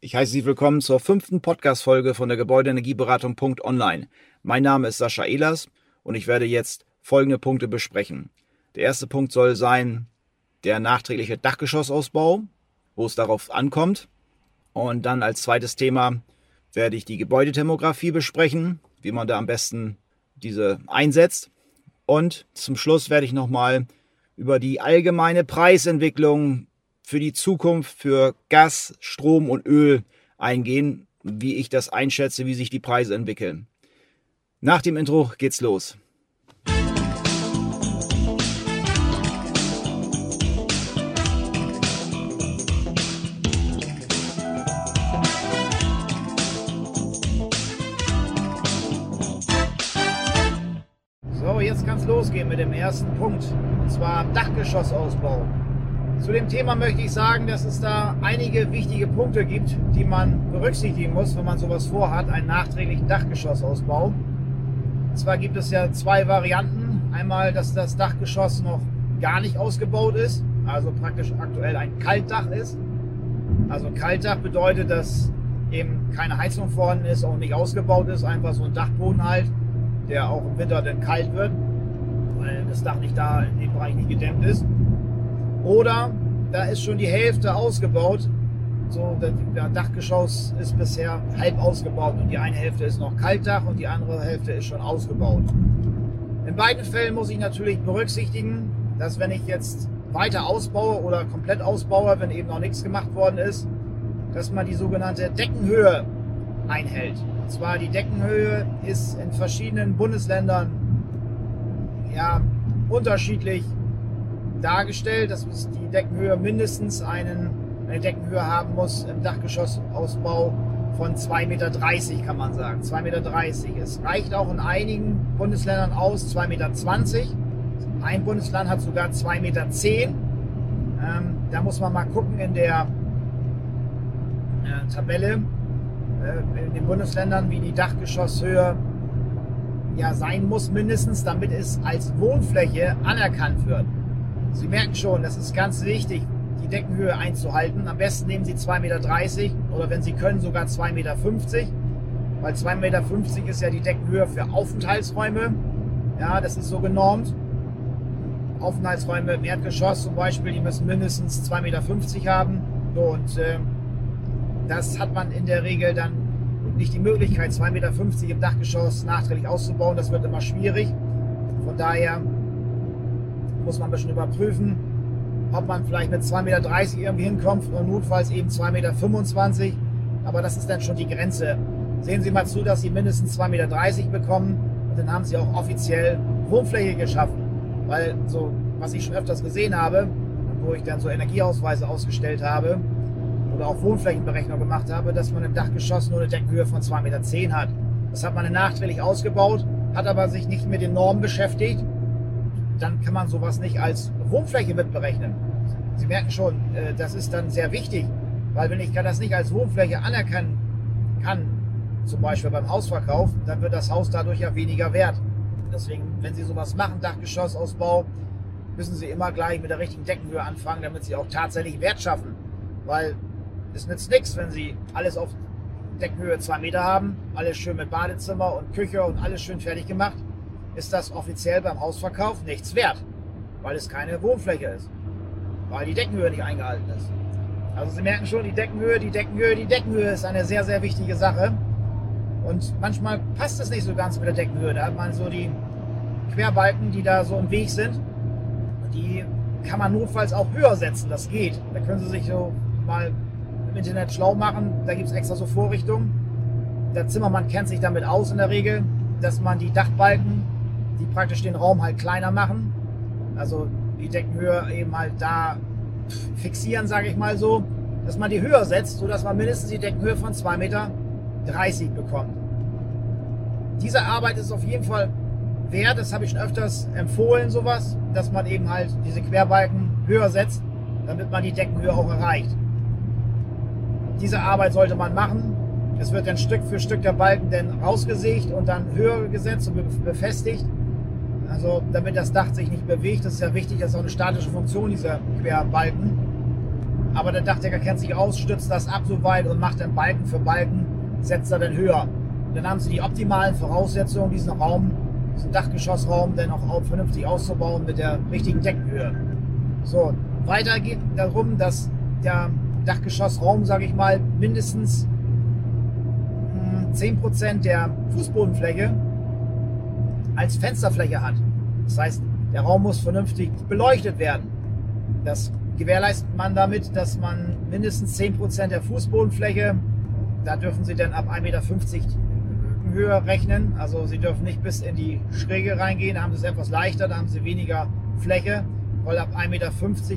Ich heiße Sie willkommen zur fünften Podcast-Folge von der Gebäudeenergieberatung Online. Mein Name ist Sascha Ehlers und ich werde jetzt folgende Punkte besprechen. Der erste Punkt soll sein der nachträgliche Dachgeschossausbau, wo es darauf ankommt. Und dann als zweites Thema werde ich die Gebäudethermografie besprechen, wie man da am besten diese einsetzt. Und zum Schluss werde ich nochmal über die allgemeine Preisentwicklung für die Zukunft für Gas, Strom und Öl eingehen, wie ich das einschätze, wie sich die Preise entwickeln. Nach dem Intro geht's los. So, jetzt kann es losgehen mit dem ersten Punkt, und zwar Dachgeschossausbau. Zu dem Thema möchte ich sagen, dass es da einige wichtige Punkte gibt, die man berücksichtigen muss, wenn man sowas vorhat, einen nachträglichen Dachgeschossausbau. Und zwar gibt es ja zwei Varianten. Einmal, dass das Dachgeschoss noch gar nicht ausgebaut ist, also praktisch aktuell ein Kaltdach ist. Also Kaltdach bedeutet, dass eben keine Heizung vorhanden ist, auch nicht ausgebaut ist, einfach so ein Dachboden halt, der auch im Winter dann kalt wird, weil das Dach nicht da in dem Bereich nicht gedämmt ist. Oder da ist schon die Hälfte ausgebaut. So, das Dachgeschoss ist bisher halb ausgebaut und die eine Hälfte ist noch Kaltdach und die andere Hälfte ist schon ausgebaut. In beiden Fällen muss ich natürlich berücksichtigen, dass wenn ich jetzt weiter ausbaue oder komplett ausbaue, wenn eben noch nichts gemacht worden ist, dass man die sogenannte Deckenhöhe einhält. Und zwar die Deckenhöhe ist in verschiedenen Bundesländern ja unterschiedlich dargestellt, dass die Deckenhöhe mindestens einen, eine Deckenhöhe haben muss im Dachgeschossausbau von 2,30 Meter, kann man sagen. 2,30 Meter. Es reicht auch in einigen Bundesländern aus 2,20 Meter. Ein Bundesland hat sogar 2,10 Meter. Ähm, da muss man mal gucken in der äh, Tabelle äh, in den Bundesländern, wie die Dachgeschosshöhe ja, sein muss, mindestens, damit es als Wohnfläche anerkannt wird. Sie merken schon, das ist ganz wichtig, die Deckenhöhe einzuhalten. Am besten nehmen Sie 2,30 Meter oder wenn Sie können sogar 2,50 Meter. Weil 2,50 Meter ist ja die Deckenhöhe für Aufenthaltsräume. Ja, das ist so genormt. Aufenthaltsräume im Erdgeschoss zum Beispiel, die müssen mindestens 2,50 Meter haben. So, und äh, das hat man in der Regel dann nicht die Möglichkeit, 2,50 Meter im Dachgeschoss nachträglich auszubauen. Das wird immer schwierig. Von daher muss man ein bisschen überprüfen, ob man vielleicht mit 2,30 Meter irgendwie hinkommt und notfalls eben 2,25 Meter. Aber das ist dann schon die Grenze. Sehen Sie mal zu, dass Sie mindestens 2,30 Meter bekommen und dann haben Sie auch offiziell Wohnfläche geschaffen. Weil so, was ich schon öfters gesehen habe, wo ich dann so Energieausweise ausgestellt habe oder auch Wohnflächenberechnung gemacht habe, dass man im Dachgeschoss nur eine Deckenhöhe von 2,10 Meter hat. Das hat man nachträglich ausgebaut, hat aber sich nicht mit den Normen beschäftigt dann kann man sowas nicht als Wohnfläche mitberechnen. Sie merken schon, äh, das ist dann sehr wichtig, weil wenn ich das nicht als Wohnfläche anerkennen kann, zum Beispiel beim Hausverkauf, dann wird das Haus dadurch ja weniger wert. Deswegen, wenn Sie sowas machen, Dachgeschossausbau, müssen Sie immer gleich mit der richtigen Deckenhöhe anfangen, damit Sie auch tatsächlich Wert schaffen. Weil es nützt nichts, wenn Sie alles auf Deckenhöhe 2 Meter haben, alles schön mit Badezimmer und Küche und alles schön fertig gemacht ist das offiziell beim Hausverkauf nichts wert, weil es keine Wohnfläche ist, weil die Deckenhöhe nicht eingehalten ist. Also Sie merken schon, die Deckenhöhe, die Deckenhöhe, die Deckenhöhe ist eine sehr, sehr wichtige Sache. Und manchmal passt es nicht so ganz mit der Deckenhöhe. Da hat man so die Querbalken, die da so im Weg sind. Die kann man notfalls auch höher setzen. Das geht. Da können Sie sich so mal im Internet schlau machen. Da gibt es extra so Vorrichtungen. Der Zimmermann kennt sich damit aus in der Regel, dass man die Dachbalken die praktisch den Raum halt kleiner machen. Also die Deckenhöhe eben halt da fixieren, sage ich mal so, dass man die höher setzt, sodass man mindestens die Deckenhöhe von 2,30 Meter bekommt. Diese Arbeit ist auf jeden Fall wert, das habe ich schon öfters empfohlen, sowas, dass man eben halt diese Querbalken höher setzt, damit man die Deckenhöhe auch erreicht. Diese Arbeit sollte man machen. Es wird dann Stück für Stück der Balken dann rausgesägt und dann höher gesetzt und befestigt. Also damit das Dach sich nicht bewegt, das ist ja wichtig, das ist auch eine statische Funktion dieser Querbalken. aber der Dachdecker kennt sich aus, stützt das ab so weit und macht dann Balken für Balken, setzt er dann höher. dann haben sie die optimalen Voraussetzungen, diesen Raum, diesen Dachgeschossraum dann auch vernünftig auszubauen mit der richtigen Deckenhöhe. So, weiter geht darum, dass der Dachgeschossraum, sage ich mal, mindestens 10% hm, der Fußbodenfläche als Fensterfläche hat. Das heißt, der Raum muss vernünftig beleuchtet werden. Das gewährleistet man damit, dass man mindestens 10% der Fußbodenfläche, da dürfen Sie dann ab 1,50 Meter Höhe rechnen. Also Sie dürfen nicht bis in die Schräge reingehen, da haben Sie es etwas leichter, da haben Sie weniger Fläche, weil ab 1,50 Meter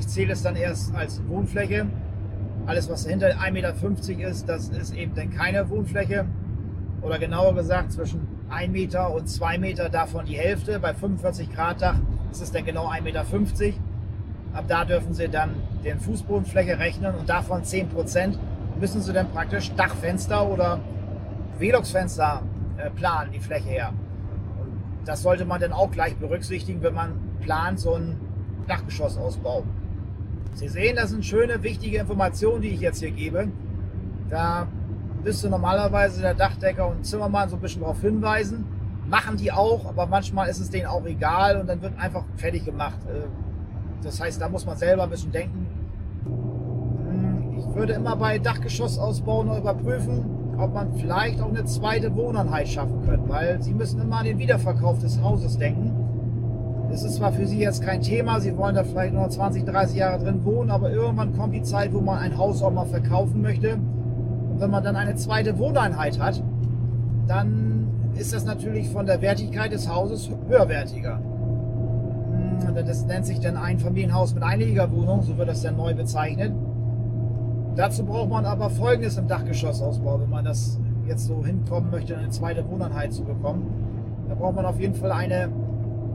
zählt es dann erst als Wohnfläche. Alles, was hinter 1,50 Meter ist, das ist eben dann keine Wohnfläche. Oder genauer gesagt, zwischen 1 Meter und 2 Meter davon die Hälfte. Bei 45 Grad Dach ist es dann genau 1,50 Meter. Ab da dürfen Sie dann den Fußbodenfläche rechnen und davon 10 Prozent müssen Sie dann praktisch Dachfenster oder Veloxfenster äh, planen, die Fläche her. Und das sollte man dann auch gleich berücksichtigen, wenn man plant, so einen Dachgeschossausbau. Sie sehen, das sind schöne, wichtige Informationen, die ich jetzt hier gebe. Da müsste normalerweise der Dachdecker und Zimmermann so ein bisschen darauf hinweisen. Machen die auch, aber manchmal ist es denen auch egal und dann wird einfach fertig gemacht. Äh, das heißt, da muss man selber ein bisschen denken. Hm, ich würde immer bei Dachgeschossausbau noch überprüfen, ob man vielleicht auch eine zweite Wohneinheit schaffen könnte, weil sie müssen immer an den Wiederverkauf des Hauses denken. Es ist zwar für Sie jetzt kein Thema, Sie wollen da vielleicht noch 20, 30 Jahre drin wohnen, aber irgendwann kommt die Zeit, wo man ein Haus auch mal verkaufen möchte. Wenn man dann eine zweite Wohneinheit hat, dann ist das natürlich von der Wertigkeit des Hauses höherwertiger. Das nennt sich dann Einfamilienhaus mit Einliegerwohnung, so wird das dann neu bezeichnet. Dazu braucht man aber Folgendes im Dachgeschossausbau, wenn man das jetzt so hinkommen möchte, eine zweite Wohneinheit zu bekommen. Da braucht man auf jeden Fall eine,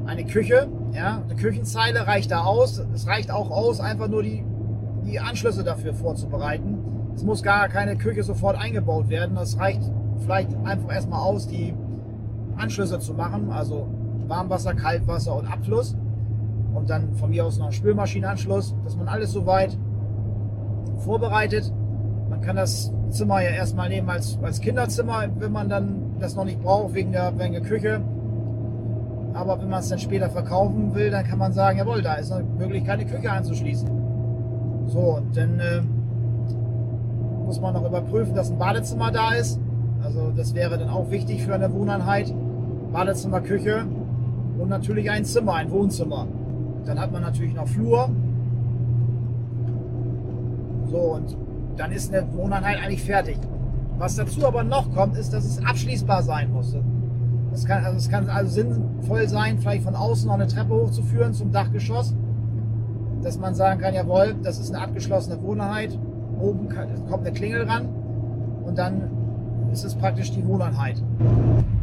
eine Küche. Ja? Eine Küchenzeile reicht da aus. Es reicht auch aus, einfach nur die, die Anschlüsse dafür vorzubereiten. Es muss gar keine Küche sofort eingebaut werden. Das reicht vielleicht einfach erstmal aus, die Anschlüsse zu machen, also Warmwasser, Kaltwasser und Abfluss und dann von mir aus noch ein Spülmaschinenanschluss, dass man alles soweit vorbereitet. Man kann das Zimmer ja erstmal nehmen als, als Kinderzimmer, wenn man dann das noch nicht braucht, wegen der, wegen Küche. Aber wenn man es dann später verkaufen will, dann kann man sagen, jawohl, da ist eine Möglichkeit, eine Küche anzuschließen. So, und dann äh, muss man noch überprüfen, dass ein Badezimmer da ist. Also das wäre dann auch wichtig für eine Wohneinheit. Badezimmer, Küche und natürlich ein Zimmer, ein Wohnzimmer. Dann hat man natürlich noch Flur. So, und dann ist eine Wohneinheit eigentlich fertig. Was dazu aber noch kommt, ist, dass es abschließbar sein muss. Es kann, also kann also sinnvoll sein, vielleicht von außen noch eine Treppe hochzuführen zum Dachgeschoss, dass man sagen kann, jawohl, das ist eine abgeschlossene Wohneinheit, oben kommt eine Klingel ran und dann ist es praktisch die Wohneinheit.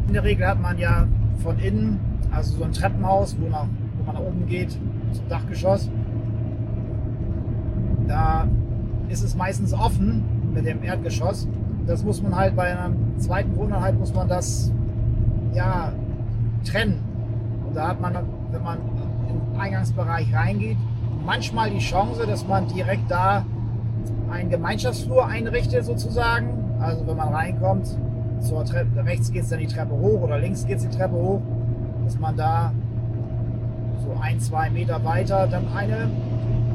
In der Regel hat man ja von innen, also so ein Treppenhaus, wo, nach, wo man nach oben geht, zum Dachgeschoss. Da ist es meistens offen mit dem Erdgeschoss. Das muss man halt bei einer zweiten Wohneinheit muss man das ja trennen. Und da hat man, wenn man im Eingangsbereich reingeht, manchmal die Chance, dass man direkt da einen Gemeinschaftsflur einrichtet sozusagen. Also wenn man reinkommt, zur Treppe, rechts geht es dann die Treppe hoch oder links geht es die Treppe hoch, dass man da so ein, zwei Meter weiter dann eine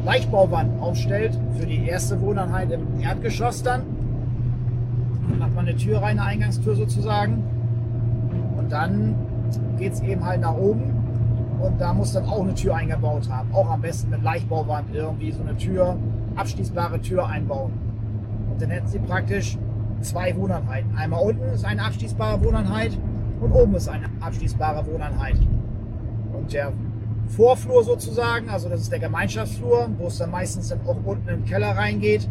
Leichtbauwand aufstellt für die erste Wohneinheit im Erdgeschoss dann. Dann macht man eine Tür rein, eine Eingangstür sozusagen. Und dann geht es eben halt nach oben. Und da muss dann auch eine Tür eingebaut haben. Auch am besten mit Leichtbauwand irgendwie so eine Tür, abschließbare Tür einbauen. Und dann hätten sie praktisch zwei Wohneinheiten. Einmal unten ist eine abschließbare Wohneinheit und oben ist eine abschließbare Wohneinheit. Und der Vorflur sozusagen, also das ist der Gemeinschaftsflur, wo es dann meistens dann auch unten im Keller reingeht.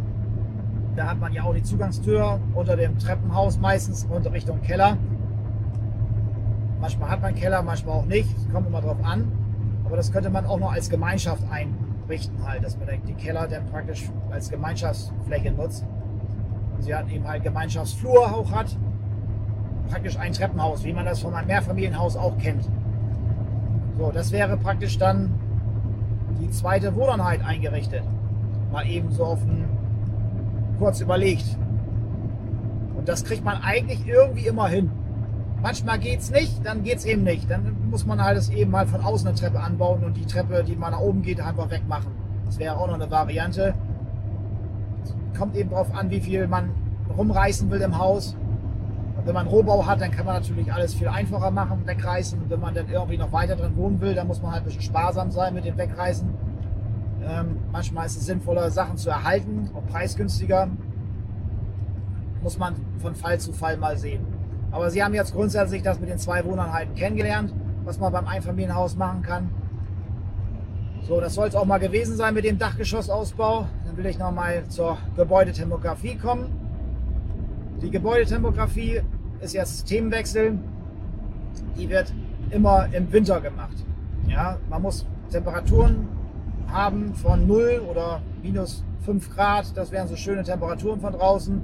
Da hat man ja auch die Zugangstür unter dem Treppenhaus meistens unter Richtung Keller. Manchmal hat man Keller, manchmal auch nicht. Es kommt immer drauf an. Aber das könnte man auch noch als Gemeinschaft einrichten halt, dass man die Keller dann praktisch als Gemeinschaftsfläche nutzt. Und sie hat eben halt Gemeinschaftsflur auch hat. Praktisch ein Treppenhaus, wie man das von einem Mehrfamilienhaus auch kennt. So, das wäre praktisch dann die zweite Wohneinheit eingerichtet. Mal eben so auf den kurz überlegt. Und das kriegt man eigentlich irgendwie immer hin. Manchmal geht's nicht, dann geht's eben nicht. Dann muss man halt es eben mal von außen eine Treppe anbauen und die Treppe, die mal nach oben geht, einfach wegmachen. Das wäre auch noch eine Variante. Kommt eben darauf an, wie viel man rumreißen will im Haus. Und wenn man Rohbau hat, dann kann man natürlich alles viel einfacher machen, wegreißen. Und wenn man dann irgendwie noch weiter drin wohnen will, dann muss man halt ein bisschen sparsam sein mit dem Wegreißen. Ähm, manchmal ist es sinnvoller, Sachen zu erhalten, auch preisgünstiger. Muss man von Fall zu Fall mal sehen. Aber Sie haben jetzt grundsätzlich das mit den zwei Wohneinheiten kennengelernt, was man beim Einfamilienhaus machen kann. So, das soll es auch mal gewesen sein mit dem Dachgeschossausbau. Dann will ich noch mal zur Gebäudethermografie kommen. Die Gebäudethermografie ist jetzt Themenwechsel. Die wird immer im Winter gemacht. Ja, man muss Temperaturen haben von 0 oder minus 5 Grad. Das wären so schöne Temperaturen von draußen.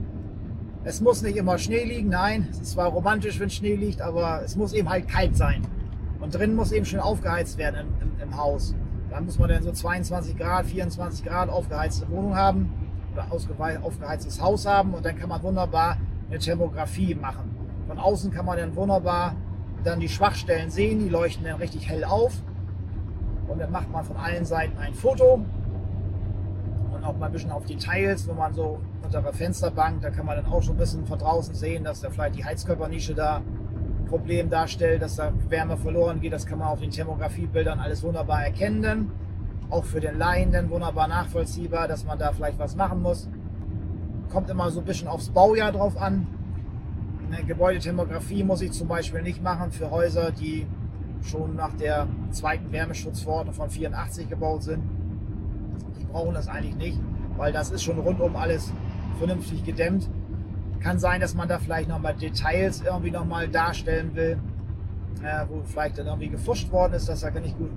Es muss nicht immer Schnee liegen, nein. Es ist zwar romantisch, wenn Schnee liegt, aber es muss eben halt kalt sein. Und drin muss eben schön aufgeheizt werden im, im, im Haus. Da muss man dann so 22 Grad, 24 Grad aufgeheizte Wohnung haben oder aufgeheiztes Haus haben und dann kann man wunderbar eine Thermografie machen. Von außen kann man dann wunderbar dann die Schwachstellen sehen, die leuchten dann richtig hell auf und dann macht man von allen Seiten ein Foto auch mal ein bisschen auf Details, wenn man so unter der Fensterbank, da kann man dann auch schon ein bisschen von draußen sehen, dass da vielleicht die Heizkörpernische da ein Problem darstellt, dass da Wärme verloren geht. Das kann man auf den Thermografiebildern alles wunderbar erkennen. Auch für den Laien dann wunderbar nachvollziehbar, dass man da vielleicht was machen muss. Kommt immer so ein bisschen aufs Baujahr drauf an. Eine Gebäudethermografie muss ich zum Beispiel nicht machen für Häuser, die schon nach der zweiten Wärmeschutzverordnung von 84 gebaut sind. Brauchen das eigentlich nicht, weil das ist schon rundum alles vernünftig gedämmt. Kann sein, dass man da vielleicht nochmal Details irgendwie nochmal darstellen will, äh, wo vielleicht dann irgendwie gefuscht worden ist, dass da nicht, gut,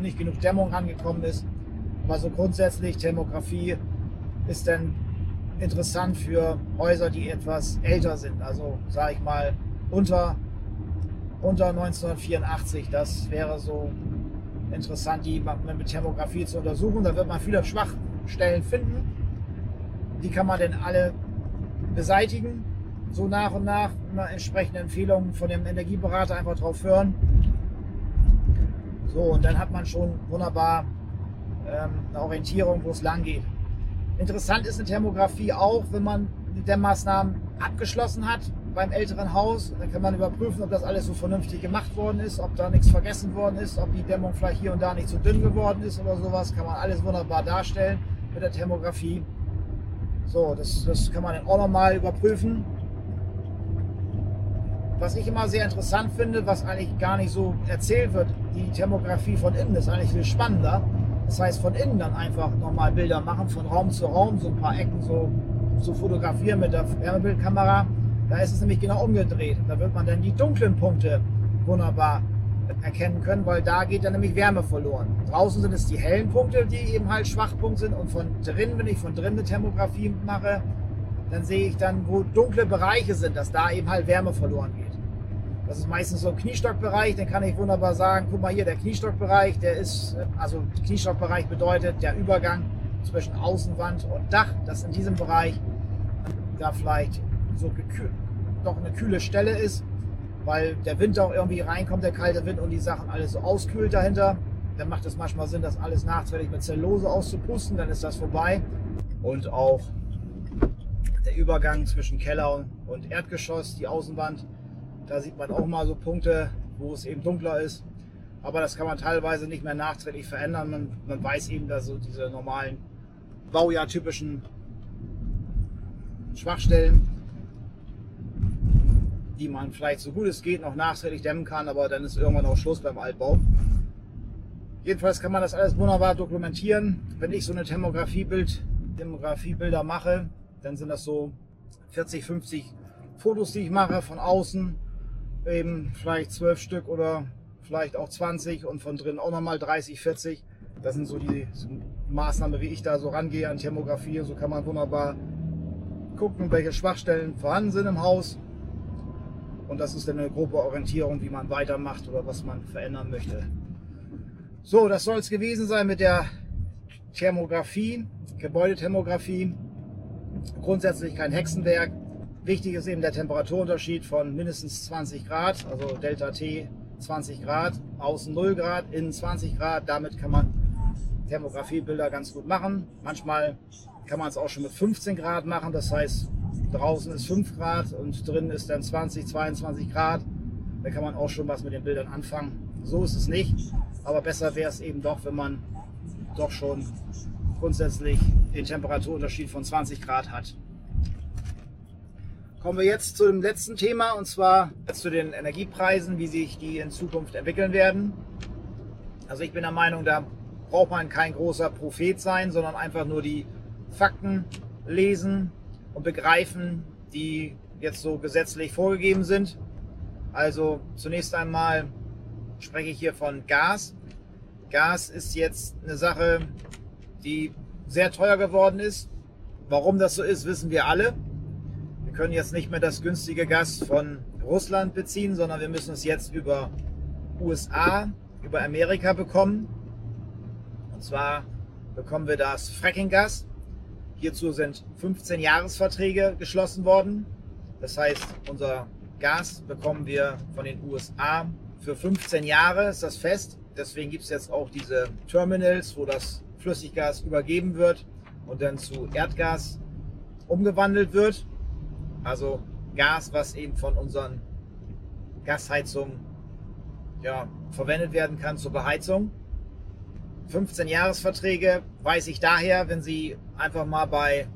nicht genug Dämmung angekommen ist. Aber so grundsätzlich, Thermografie ist dann interessant für Häuser, die etwas älter sind. Also sage ich mal unter, unter 1984. Das wäre so interessant, die mit Thermografie zu untersuchen. Da wird man viele Schwachstellen finden die kann man denn alle beseitigen, so nach und nach, immer entsprechende Empfehlungen von dem Energieberater einfach drauf hören. So, und dann hat man schon wunderbar ähm, eine Orientierung, wo es lang geht. Interessant ist eine Thermografie auch, wenn man die Dämmmaßnahmen abgeschlossen hat beim älteren Haus. Dann kann man überprüfen, ob das alles so vernünftig gemacht worden ist, ob da nichts vergessen worden ist, ob die Dämmung vielleicht hier und da nicht zu dünn geworden ist oder sowas. Kann man alles wunderbar darstellen mit der Thermografie. So, das, das kann man dann auch nochmal überprüfen. Was ich immer sehr interessant finde, was eigentlich gar nicht so erzählt wird, die Thermografie von innen ist eigentlich viel spannender. Das heißt, von innen dann einfach nochmal Bilder machen, von Raum zu Raum, so ein paar Ecken so, so fotografieren mit der Wärmebildkamera. Da ist es nämlich genau umgedreht. Da wird man dann die dunklen Punkte wunderbar erkennen können, weil da geht dann nämlich Wärme verloren. Draußen sind es die hellen Punkte, die eben halt Schwachpunkt sind und von drin, wenn ich von drin eine Thermografie mache, dann sehe ich dann, wo dunkle Bereiche sind, dass da eben halt Wärme verloren geht. Das ist meistens so ein Kniestockbereich, dann kann ich wunderbar sagen, guck mal hier, der Kniestockbereich, der ist, also Kniestockbereich bedeutet der Übergang zwischen Außenwand und Dach, dass in diesem Bereich da vielleicht so doch eine kühle Stelle ist weil der Wind auch irgendwie reinkommt, der kalte Wind und die Sachen alles so auskühlt dahinter. Dann macht es manchmal Sinn, das alles nachträglich mit Zellulose auszupusten, dann ist das vorbei. Und auch der Übergang zwischen Keller und Erdgeschoss, die Außenwand, da sieht man auch mal so Punkte, wo es eben dunkler ist. Aber das kann man teilweise nicht mehr nachträglich verändern. Man, man weiß eben, dass so diese normalen Baujahrtypischen Schwachstellen die man vielleicht so gut es geht noch nachträglich dämmen kann, aber dann ist irgendwann auch Schluss beim Altbau. Jedenfalls kann man das alles wunderbar dokumentieren. Wenn ich so eine Thermografiebild, Demografiebilder mache, dann sind das so 40, 50 Fotos, die ich mache von außen, eben vielleicht 12 Stück oder vielleicht auch 20 und von drin auch nochmal 30, 40. Das sind so die Maßnahmen, wie ich da so rangehe an Thermografie. So kann man wunderbar gucken, welche Schwachstellen vorhanden sind im Haus und das ist dann eine grobe Orientierung, wie man weitermacht oder was man verändern möchte. So, das soll es gewesen sein mit der Thermografie, Gebäudethermografie. Grundsätzlich kein Hexenwerk. Wichtig ist eben der Temperaturunterschied von mindestens 20 Grad, also Delta T 20 Grad, außen 0 Grad, innen 20 Grad. Damit kann man Thermografiebilder ganz gut machen. Manchmal kann man es auch schon mit 15 Grad machen. Das heißt, draußen ist 5 Grad und drin ist dann 20, 22 Grad. Da kann man auch schon was mit den Bildern anfangen. So ist es nicht. Aber besser wäre es eben doch, wenn man doch schon grundsätzlich den Temperaturunterschied von 20 Grad hat. Kommen wir jetzt zu dem letzten Thema und zwar zu den Energiepreisen, wie sich die in Zukunft entwickeln werden. Also ich bin der Meinung, da braucht man kein großer Prophet sein, sondern einfach nur die Fakten lesen und begreifen, die jetzt so gesetzlich vorgegeben sind. Also zunächst einmal spreche ich hier von Gas. Gas ist jetzt eine Sache, die sehr teuer geworden ist. Warum das so ist, wissen wir alle. Wir können jetzt nicht mehr das günstige Gas von Russland beziehen, sondern wir müssen es jetzt über USA, über Amerika bekommen. Und zwar bekommen wir das Fracking-Gas. Hierzu sind 15 Jahresverträge geschlossen worden. Das heißt, unser Gas bekommen wir von den USA für 15 Jahre, ist das fest. Deswegen gibt es jetzt auch diese Terminals, wo das Flüssiggas übergeben wird und dann zu Erdgas umgewandelt wird. Also Gas, was eben von unseren Gasheizungen ja, verwendet werden kann zur Beheizung. 15 Jahresverträge weiß ich daher, wenn Sie einfach mal bei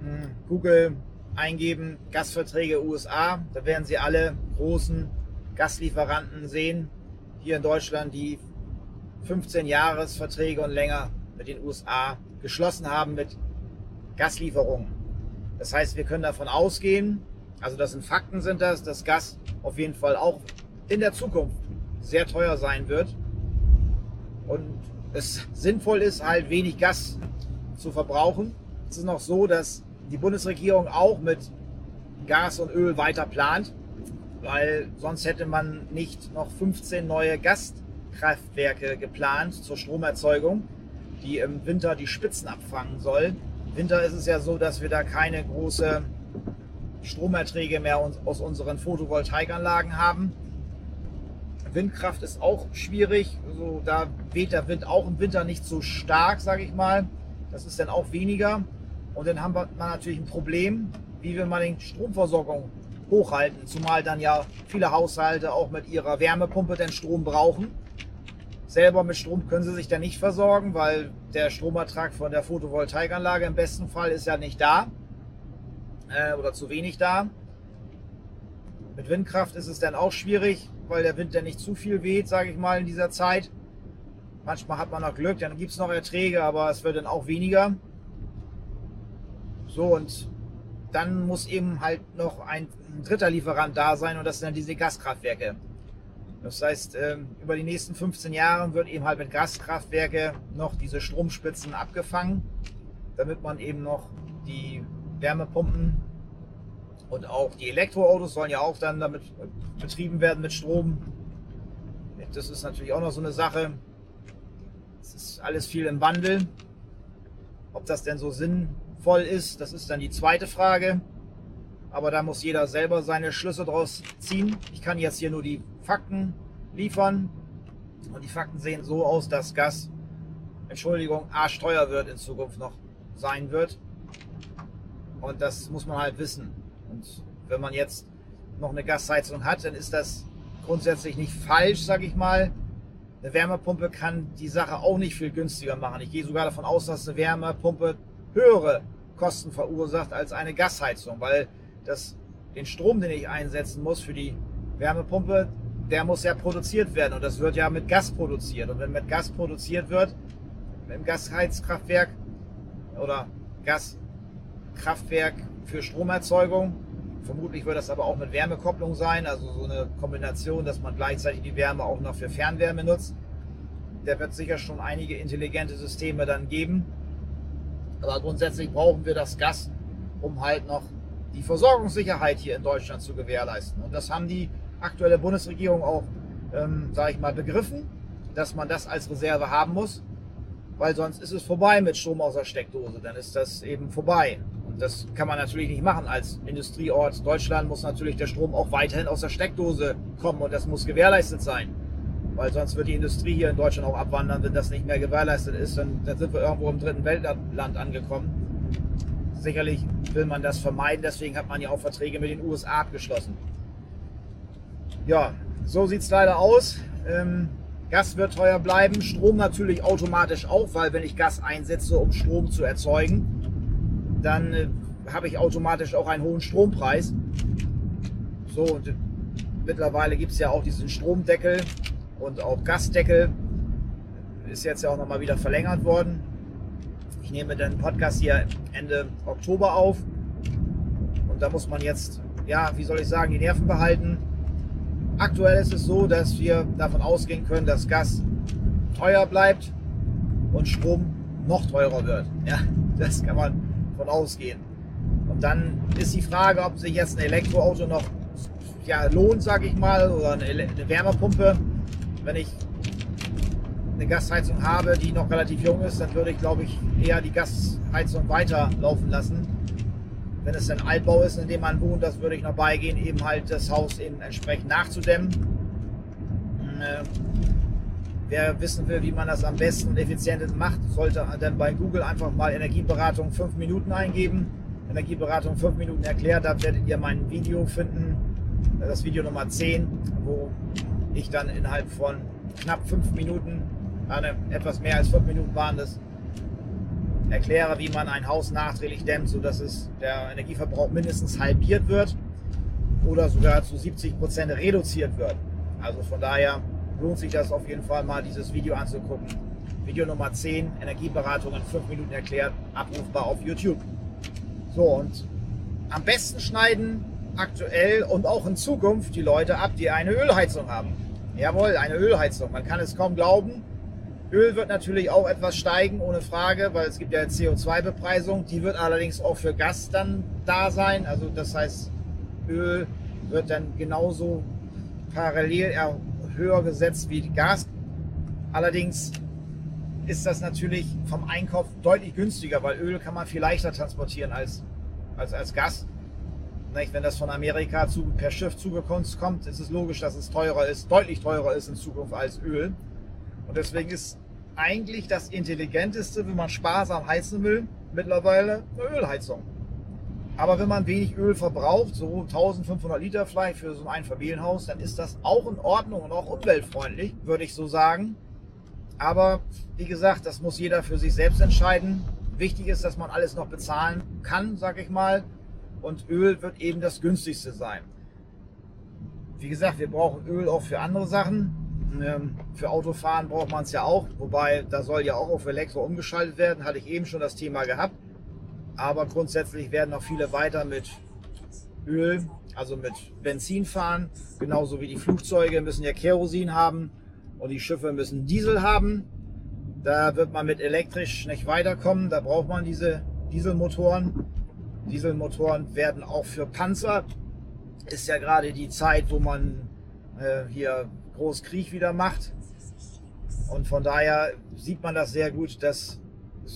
hm, Google eingeben, Gasverträge USA, da werden Sie alle großen Gaslieferanten sehen, hier in Deutschland, die 15 Jahresverträge und länger mit den USA geschlossen haben mit Gaslieferungen. Das heißt, wir können davon ausgehen, also das sind Fakten sind das, dass Gas auf jeden Fall auch in der Zukunft sehr teuer sein wird. Und es sinnvoll ist, halt wenig Gas zu verbrauchen. Es ist noch so, dass die Bundesregierung auch mit Gas und Öl weiter plant, weil sonst hätte man nicht noch 15 neue Gaskraftwerke geplant zur Stromerzeugung, die im Winter die Spitzen abfangen soll. Im Winter ist es ja so, dass wir da keine große Stromerträge mehr aus unseren Photovoltaikanlagen haben. Windkraft ist auch schwierig. Also da weht der Wind auch im Winter nicht so stark, sage ich mal. Das ist dann auch weniger. Und dann haben wir natürlich ein Problem, wie will man die Stromversorgung hochhalten. Zumal dann ja viele Haushalte auch mit ihrer Wärmepumpe den Strom brauchen. Selber mit Strom können sie sich dann nicht versorgen, weil der Stromertrag von der Photovoltaikanlage im besten Fall ist ja nicht da äh, oder zu wenig da. Mit Windkraft ist es dann auch schwierig, weil der Wind dann nicht zu viel weht, sage ich mal, in dieser Zeit. Manchmal hat man noch Glück, dann gibt es noch Erträge, aber es wird dann auch weniger. So, und dann muss eben halt noch ein, ein dritter Lieferant da sein und das sind dann diese Gaskraftwerke. Das heißt, ähm, über die nächsten 15 Jahre wird eben halt mit Gaskraftwerke noch diese Stromspitzen abgefangen, damit man eben noch die Wärmepumpen und auch die Elektroautos sollen ja auch dann damit betrieben werden mit Strom. Das ist natürlich auch noch so eine Sache. Es ist alles viel im Wandel. Ob das denn so sinnvoll ist, das ist dann die zweite Frage. Aber da muss jeder selber seine Schlüsse draus ziehen. Ich kann jetzt hier nur die Fakten liefern. Und die Fakten sehen so aus, dass Gas, Entschuldigung, arschteuer wird in Zukunft noch sein wird. Und das muss man halt wissen. Und wenn man jetzt noch eine Gasheizung hat, dann ist das grundsätzlich nicht falsch, sage ich mal. Eine Wärmepumpe kann die Sache auch nicht viel günstiger machen. Ich gehe sogar davon aus, dass eine Wärmepumpe höhere Kosten verursacht als eine Gasheizung, weil das, den Strom, den ich einsetzen muss für die Wärmepumpe, der muss ja produziert werden und das wird ja mit Gas produziert. Und wenn mit Gas produziert wird, im Gasheizkraftwerk oder Gaskraftwerk für Stromerzeugung, vermutlich wird das aber auch mit Wärmekopplung sein, also so eine Kombination, dass man gleichzeitig die Wärme auch noch für Fernwärme nutzt. Der wird sicher schon einige intelligente Systeme dann geben. Aber grundsätzlich brauchen wir das Gas, um halt noch die Versorgungssicherheit hier in Deutschland zu gewährleisten. Und das haben die aktuelle Bundesregierung auch, ähm, sage ich mal, begriffen, dass man das als Reserve haben muss, weil sonst ist es vorbei mit Strom aus der Steckdose. Dann ist das eben vorbei. Das kann man natürlich nicht machen als Industrieort. Deutschland muss natürlich der Strom auch weiterhin aus der Steckdose kommen und das muss gewährleistet sein. Weil sonst wird die Industrie hier in Deutschland auch abwandern, wenn das nicht mehr gewährleistet ist. Dann, dann sind wir irgendwo im dritten Weltland angekommen. Sicherlich will man das vermeiden, deswegen hat man ja auch Verträge mit den USA abgeschlossen. Ja, so sieht es leider aus. Ähm, Gas wird teuer bleiben, Strom natürlich automatisch auch, weil wenn ich Gas einsetze, um Strom zu erzeugen, dann äh, habe ich automatisch auch einen hohen Strompreis. So, und äh, mittlerweile gibt es ja auch diesen Stromdeckel und auch Gasdeckel. Ist jetzt ja auch nochmal wieder verlängert worden. Ich nehme den Podcast hier Ende Oktober auf. Und da muss man jetzt, ja, wie soll ich sagen, die Nerven behalten Aktuell ist es so, dass wir davon ausgehen können, dass Gas teuer bleibt und Strom noch teurer wird. Ja, das kann man von ausgehen. Und dann ist die Frage, ob sich jetzt ein Elektroauto noch ja, lohnt, sage ich mal, oder eine, eine Wärmepumpe. Wenn ich eine Gasheizung habe, die noch relativ jung ist, dann würde ich, glaube ich, eher die Gasheizung weiterlaufen lassen wenn es ein Altbau ist, in dem man wohnt, das würde ich noch beigehen, eben halt das Haus eben entsprechend nachzudämmen. Wer wissen will, wie man das am besten und effizienter macht, sollte dann bei Google einfach mal Energieberatung 5 Minuten eingeben. Energieberatung 5 Minuten erklärt, da werdet ihr mein Video finden, das Video Nummer 10, wo ich dann innerhalb von knapp 5 Minuten, eine, etwas mehr als 5 Minuten waren das, erkläre, wie man ein Haus nachträglich dämmt, sodass es der Energieverbrauch mindestens halbiert wird oder sogar zu 70 Prozent reduziert wird. Also von daher lohnt sich das auf jeden Fall mal, dieses Video anzugucken. Video Nummer 10, Energieberatung in 5 Minuten erklärt, abrufbar auf YouTube. So, und am besten schneiden aktuell und auch in Zukunft die Leute ab, die eine Ölheizung haben. Jawohl, eine Ölheizung. Man kann es kaum glauben. Öl wird natürlich auch etwas steigen, ohne Frage, weil es gibt ja CO2-Bepreisung. Die wird allerdings auch für Gas dann da sein. Also das heißt, Öl wird dann genauso parallel höher gesetzt wie Gas. Allerdings ist das natürlich vom Einkauf deutlich günstiger, weil Öl kann man viel leichter transportieren als, als, als Gas. Wenn das von Amerika zu, per Schiff zugekommen kommt, ist es logisch, dass es teurer ist, deutlich teurer ist in Zukunft als Öl. Und deswegen ist eigentlich das Intelligenteste, wenn man sparsam heizen will, mittlerweile eine Ölheizung. Aber wenn man wenig Öl verbraucht, so 1500 Liter vielleicht für so ein Einfamilienhaus, dann ist das auch in Ordnung und auch umweltfreundlich, würde ich so sagen. Aber wie gesagt, das muss jeder für sich selbst entscheiden. Wichtig ist, dass man alles noch bezahlen kann, sag ich mal. Und Öl wird eben das günstigste sein. Wie gesagt, wir brauchen Öl auch für andere Sachen. Ähm, für Autofahren braucht man es ja auch, wobei da soll ja auch auf Elektro umgeschaltet werden, hatte ich eben schon das Thema gehabt. Aber grundsätzlich werden noch viele weiter mit Öl, also mit Benzin fahren, genauso wie die Flugzeuge müssen ja Kerosin haben und die Schiffe müssen Diesel haben. Da wird man mit elektrisch nicht weiterkommen, da braucht man diese Dieselmotoren. Dieselmotoren werden auch für Panzer. Ist ja gerade die Zeit, wo man äh, hier Großkrieg wieder macht. Und von daher sieht man das sehr gut, dass,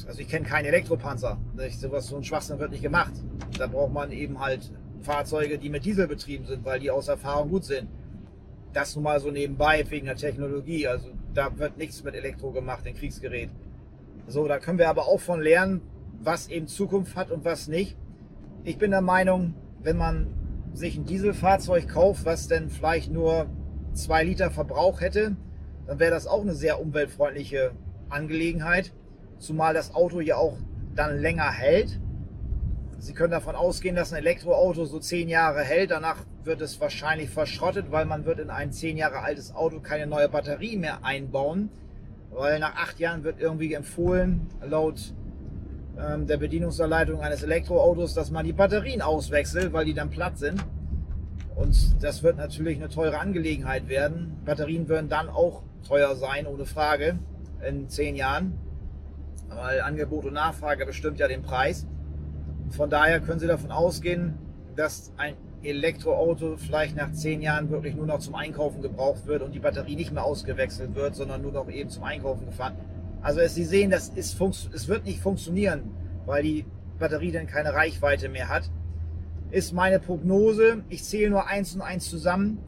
also ich kenne keinen Elektropanzer. Sowas, so ein Schwachsinn wird nicht gemacht. Da braucht man eben halt Fahrzeuge, die mit Diesel betrieben sind, weil die aus Erfahrung gut sind. Das nun mal so nebenbei wegen der Technologie. Also da wird nichts mit Elektro gemacht in Kriegsgerät. So, da können wir aber auch von lernen, was eben Zukunft hat und was nicht. Ich bin der Meinung, wenn man sich ein Dieselfahrzeug kauft, was denn vielleicht nur zwei Liter Verbrauch hätte, dann wäre das auch eine sehr umweltfreundliche Angelegenheit. Zumal das Auto ja auch dann länger hält. Sie können davon ausgehen, dass ein Elektroauto so zehn Jahre hält. Danach wird es wahrscheinlich verschrottet, weil man wird in ein zehn Jahre altes Auto keine neue Batterie mehr einbauen. Weil nach acht Jahren wird irgendwie empfohlen, laut ähm, der Bedienungsanleitung eines Elektroautos, dass man die Batterien auswechselt, weil die dann platt sind. Und das wird natürlich eine teure Angelegenheit werden. Batterien werden dann auch teuer sein, ohne Frage, in zehn Jahren. Weil Angebot und Nachfrage bestimmt ja den Preis. Von daher können Sie davon ausgehen, dass ein Elektroauto vielleicht nach zehn Jahren wirklich nur noch zum Einkaufen gebraucht wird und die Batterie nicht mehr ausgewechselt wird, sondern nur noch eben zum Einkaufen gefahren. Also Sie sehen, das ist, es wird nicht funktionieren, weil die Batterie dann keine Reichweite mehr hat. Ist meine Prognose. Ich zähle nur eins und eins zusammen.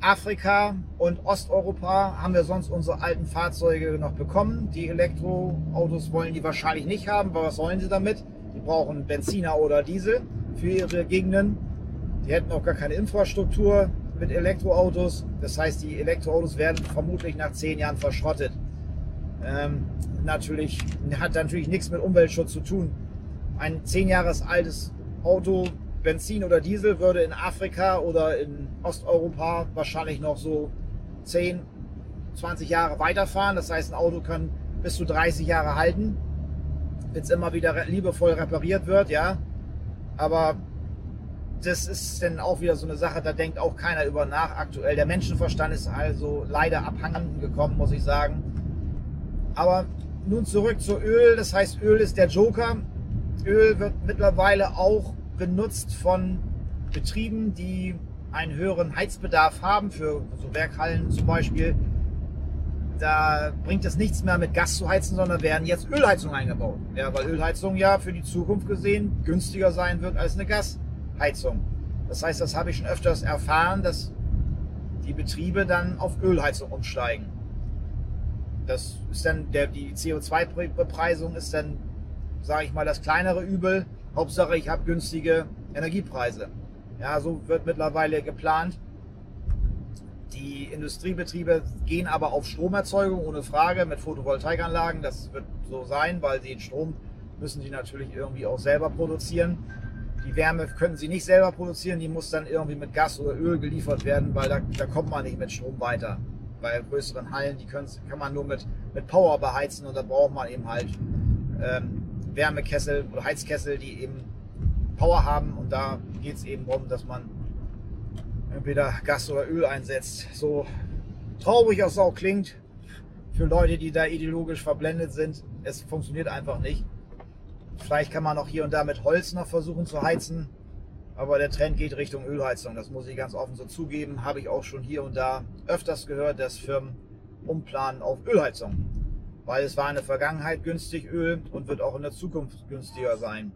Afrika und Osteuropa haben wir sonst unsere alten Fahrzeuge noch bekommen. Die Elektroautos wollen die wahrscheinlich nicht haben, weil was sollen sie damit? Die brauchen Benziner oder Diesel für ihre Gegenden. Die hätten auch gar keine Infrastruktur mit Elektroautos. Das heißt, die Elektroautos werden vermutlich nach zehn Jahren verschrottet. Ähm, natürlich hat natürlich nichts mit Umweltschutz zu tun. Ein zehn Jahres altes Auto, Benzin oder Diesel, würde in Afrika oder in Osteuropa wahrscheinlich noch so 10, 20 Jahre weiterfahren. Das heißt, ein Auto kann bis zu 30 Jahre halten, wenn es immer wieder liebevoll repariert wird, ja. Aber das ist dann auch wieder so eine Sache, da denkt auch keiner über nach aktuell. Der Menschenverstand ist also leider abhanden gekommen, muss ich sagen. Aber nun zurück zu Öl. Das heißt, Öl ist der Joker. Öl wird mittlerweile auch benutzt von Betrieben, die einen höheren Heizbedarf haben, für so Werkhallen zum Beispiel. Da bringt es nichts mehr mit Gas zu heizen, sondern werden jetzt Ölheizungen eingebaut. Ja, weil Ölheizung ja für die Zukunft gesehen günstiger sein wird als eine Gasheizung. Das heißt, das habe ich schon öfters erfahren, dass die Betriebe dann auf Ölheizung umsteigen. Das ist dann der, die CO2-Bepreisung ist dann, sage ich mal, das kleinere Übel. Hauptsache, ich habe günstige Energiepreise. Ja, so wird mittlerweile geplant. Die Industriebetriebe gehen aber auf Stromerzeugung ohne Frage mit Photovoltaikanlagen. Das wird so sein, weil den Strom müssen sie natürlich irgendwie auch selber produzieren. Die Wärme können sie nicht selber produzieren, die muss dann irgendwie mit Gas oder Öl geliefert werden, weil da, da kommt man nicht mit Strom weiter. Bei größeren Hallen, die kann man nur mit, mit Power beheizen und da braucht man eben halt ähm, Wärmekessel oder Heizkessel, die eben Power haben. Und da geht es eben darum, dass man entweder Gas oder Öl einsetzt. So traurig es auch klingt für Leute, die da ideologisch verblendet sind. Es funktioniert einfach nicht. Vielleicht kann man auch hier und da mit Holz noch versuchen zu heizen. Aber der Trend geht Richtung Ölheizung. Das muss ich ganz offen so zugeben. Habe ich auch schon hier und da öfters gehört, dass Firmen umplanen auf Ölheizung weil es war in der Vergangenheit günstig Öl und wird auch in der Zukunft günstiger sein.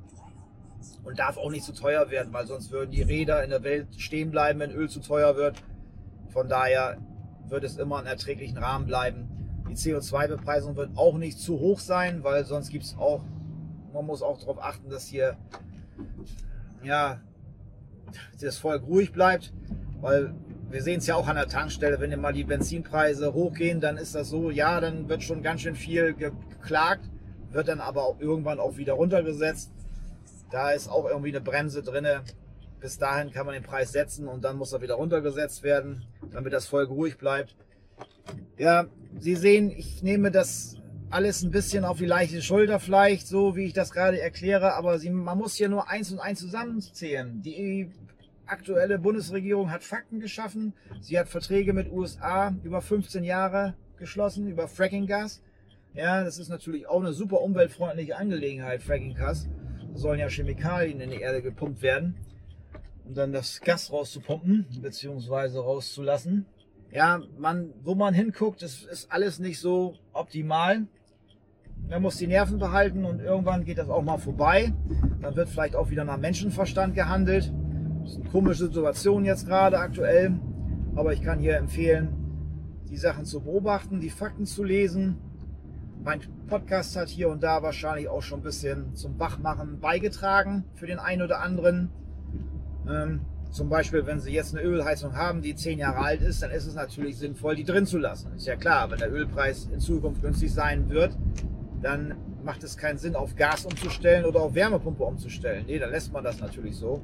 Und darf auch nicht zu teuer werden, weil sonst würden die Räder in der Welt stehen bleiben, wenn Öl zu teuer wird. Von daher wird es immer in erträglichen Rahmen bleiben. Die CO2-Bepreisung wird auch nicht zu hoch sein, weil sonst gibt es auch, man muss auch darauf achten, dass hier ja, das Volk ruhig bleibt, weil wir sehen es ja auch an der Tankstelle, wenn immer die Benzinpreise hochgehen, dann ist das so, ja, dann wird schon ganz schön viel geklagt, wird dann aber auch irgendwann auch wieder runtergesetzt. Da ist auch irgendwie eine Bremse drin. Bis dahin kann man den Preis setzen und dann muss er wieder runtergesetzt werden, damit das Volk ruhig bleibt. Ja, Sie sehen, ich nehme das alles ein bisschen auf die leichte Schulter vielleicht, so wie ich das gerade erkläre, aber Sie, man muss hier nur eins und eins zusammenzählen. Die aktuelle Bundesregierung hat Fakten geschaffen. Sie hat Verträge mit USA über 15 Jahre geschlossen, über Fracking-Gas. Ja, das ist natürlich auch eine super umweltfreundliche Angelegenheit, Fracking-Gas. Da sollen ja Chemikalien in die Erde gepumpt werden, um dann das Gas rauszupumpen bzw. rauszulassen. Ja, man, wo man hinguckt, ist, ist alles nicht so optimal. Man muss die Nerven behalten und irgendwann geht das auch mal vorbei. Dann wird vielleicht auch wieder nach Menschenverstand gehandelt. Ist eine komische Situation jetzt gerade aktuell, aber ich kann hier empfehlen, die Sachen zu beobachten, die Fakten zu lesen. Mein Podcast hat hier und da wahrscheinlich auch schon ein bisschen zum Wachmachen beigetragen für den einen oder anderen. Ähm, zum Beispiel, wenn Sie jetzt eine Ölheizung haben, die zehn Jahre alt ist, dann ist es natürlich sinnvoll, die drin zu lassen. Ist ja klar, wenn der Ölpreis in Zukunft günstig sein wird, dann macht es keinen Sinn, auf Gas umzustellen oder auf Wärmepumpe umzustellen. Nee, dann lässt man das natürlich so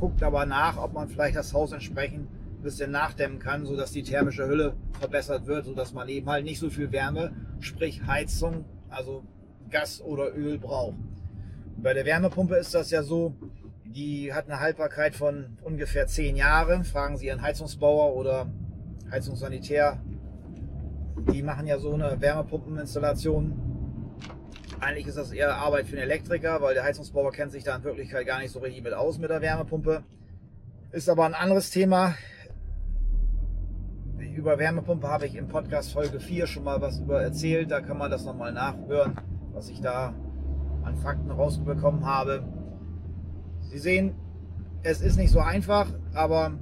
guckt aber nach, ob man vielleicht das Haus entsprechend ein bisschen nachdämmen kann, sodass die thermische Hülle verbessert wird, sodass man eben halt nicht so viel Wärme, sprich Heizung, also Gas oder Öl braucht. Bei der Wärmepumpe ist das ja so, die hat eine Haltbarkeit von ungefähr zehn Jahren. Fragen Sie Ihren Heizungsbauer oder Heizungssanitär. Die machen ja so eine Wärmepumpeninstallation eigentlich ist das eher Arbeit für den Elektriker, weil der Heizungsbauer kennt sich da in Wirklichkeit gar nicht so richtig mit aus mit der Wärmepumpe. Ist aber ein anderes Thema. Über Wärmepumpe habe ich im Podcast Folge 4 schon mal was über erzählt. Da kann man das nochmal nachhören, was ich da an Fakten rausbekommen habe. Sie sehen, es ist nicht so einfach, aber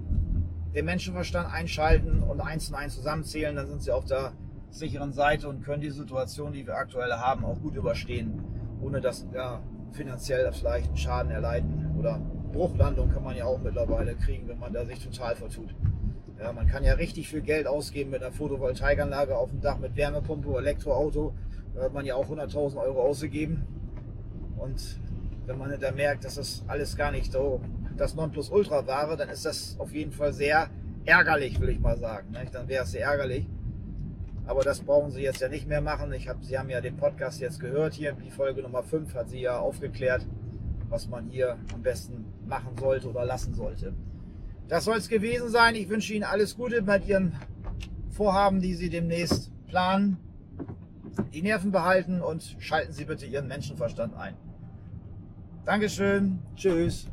den Menschenverstand einschalten und eins und eins zusammenzählen, dann sind Sie auf der sicheren Seite und können die Situation, die wir aktuell haben, auch gut überstehen, ohne dass ja, finanziell vielleicht einen Schaden erleiden oder Bruchlandung kann man ja auch mittlerweile kriegen, wenn man da sich total vertut. Ja, man kann ja richtig viel Geld ausgeben mit einer Photovoltaikanlage auf dem Dach mit Wärmepumpe, Elektroauto. Da hat man ja auch 100.000 Euro ausgegeben. Und wenn man dann merkt, dass das alles gar nicht so das Nonplusultra war, dann ist das auf jeden Fall sehr ärgerlich, will ich mal sagen. Dann wäre es sehr ärgerlich. Aber das brauchen Sie jetzt ja nicht mehr machen. Ich hab, Sie haben ja den Podcast jetzt gehört hier. Die Folge Nummer 5 hat Sie ja aufgeklärt, was man hier am besten machen sollte oder lassen sollte. Das soll es gewesen sein. Ich wünsche Ihnen alles Gute bei Ihren Vorhaben, die Sie demnächst planen. Die Nerven behalten und schalten Sie bitte Ihren Menschenverstand ein. Dankeschön. Tschüss.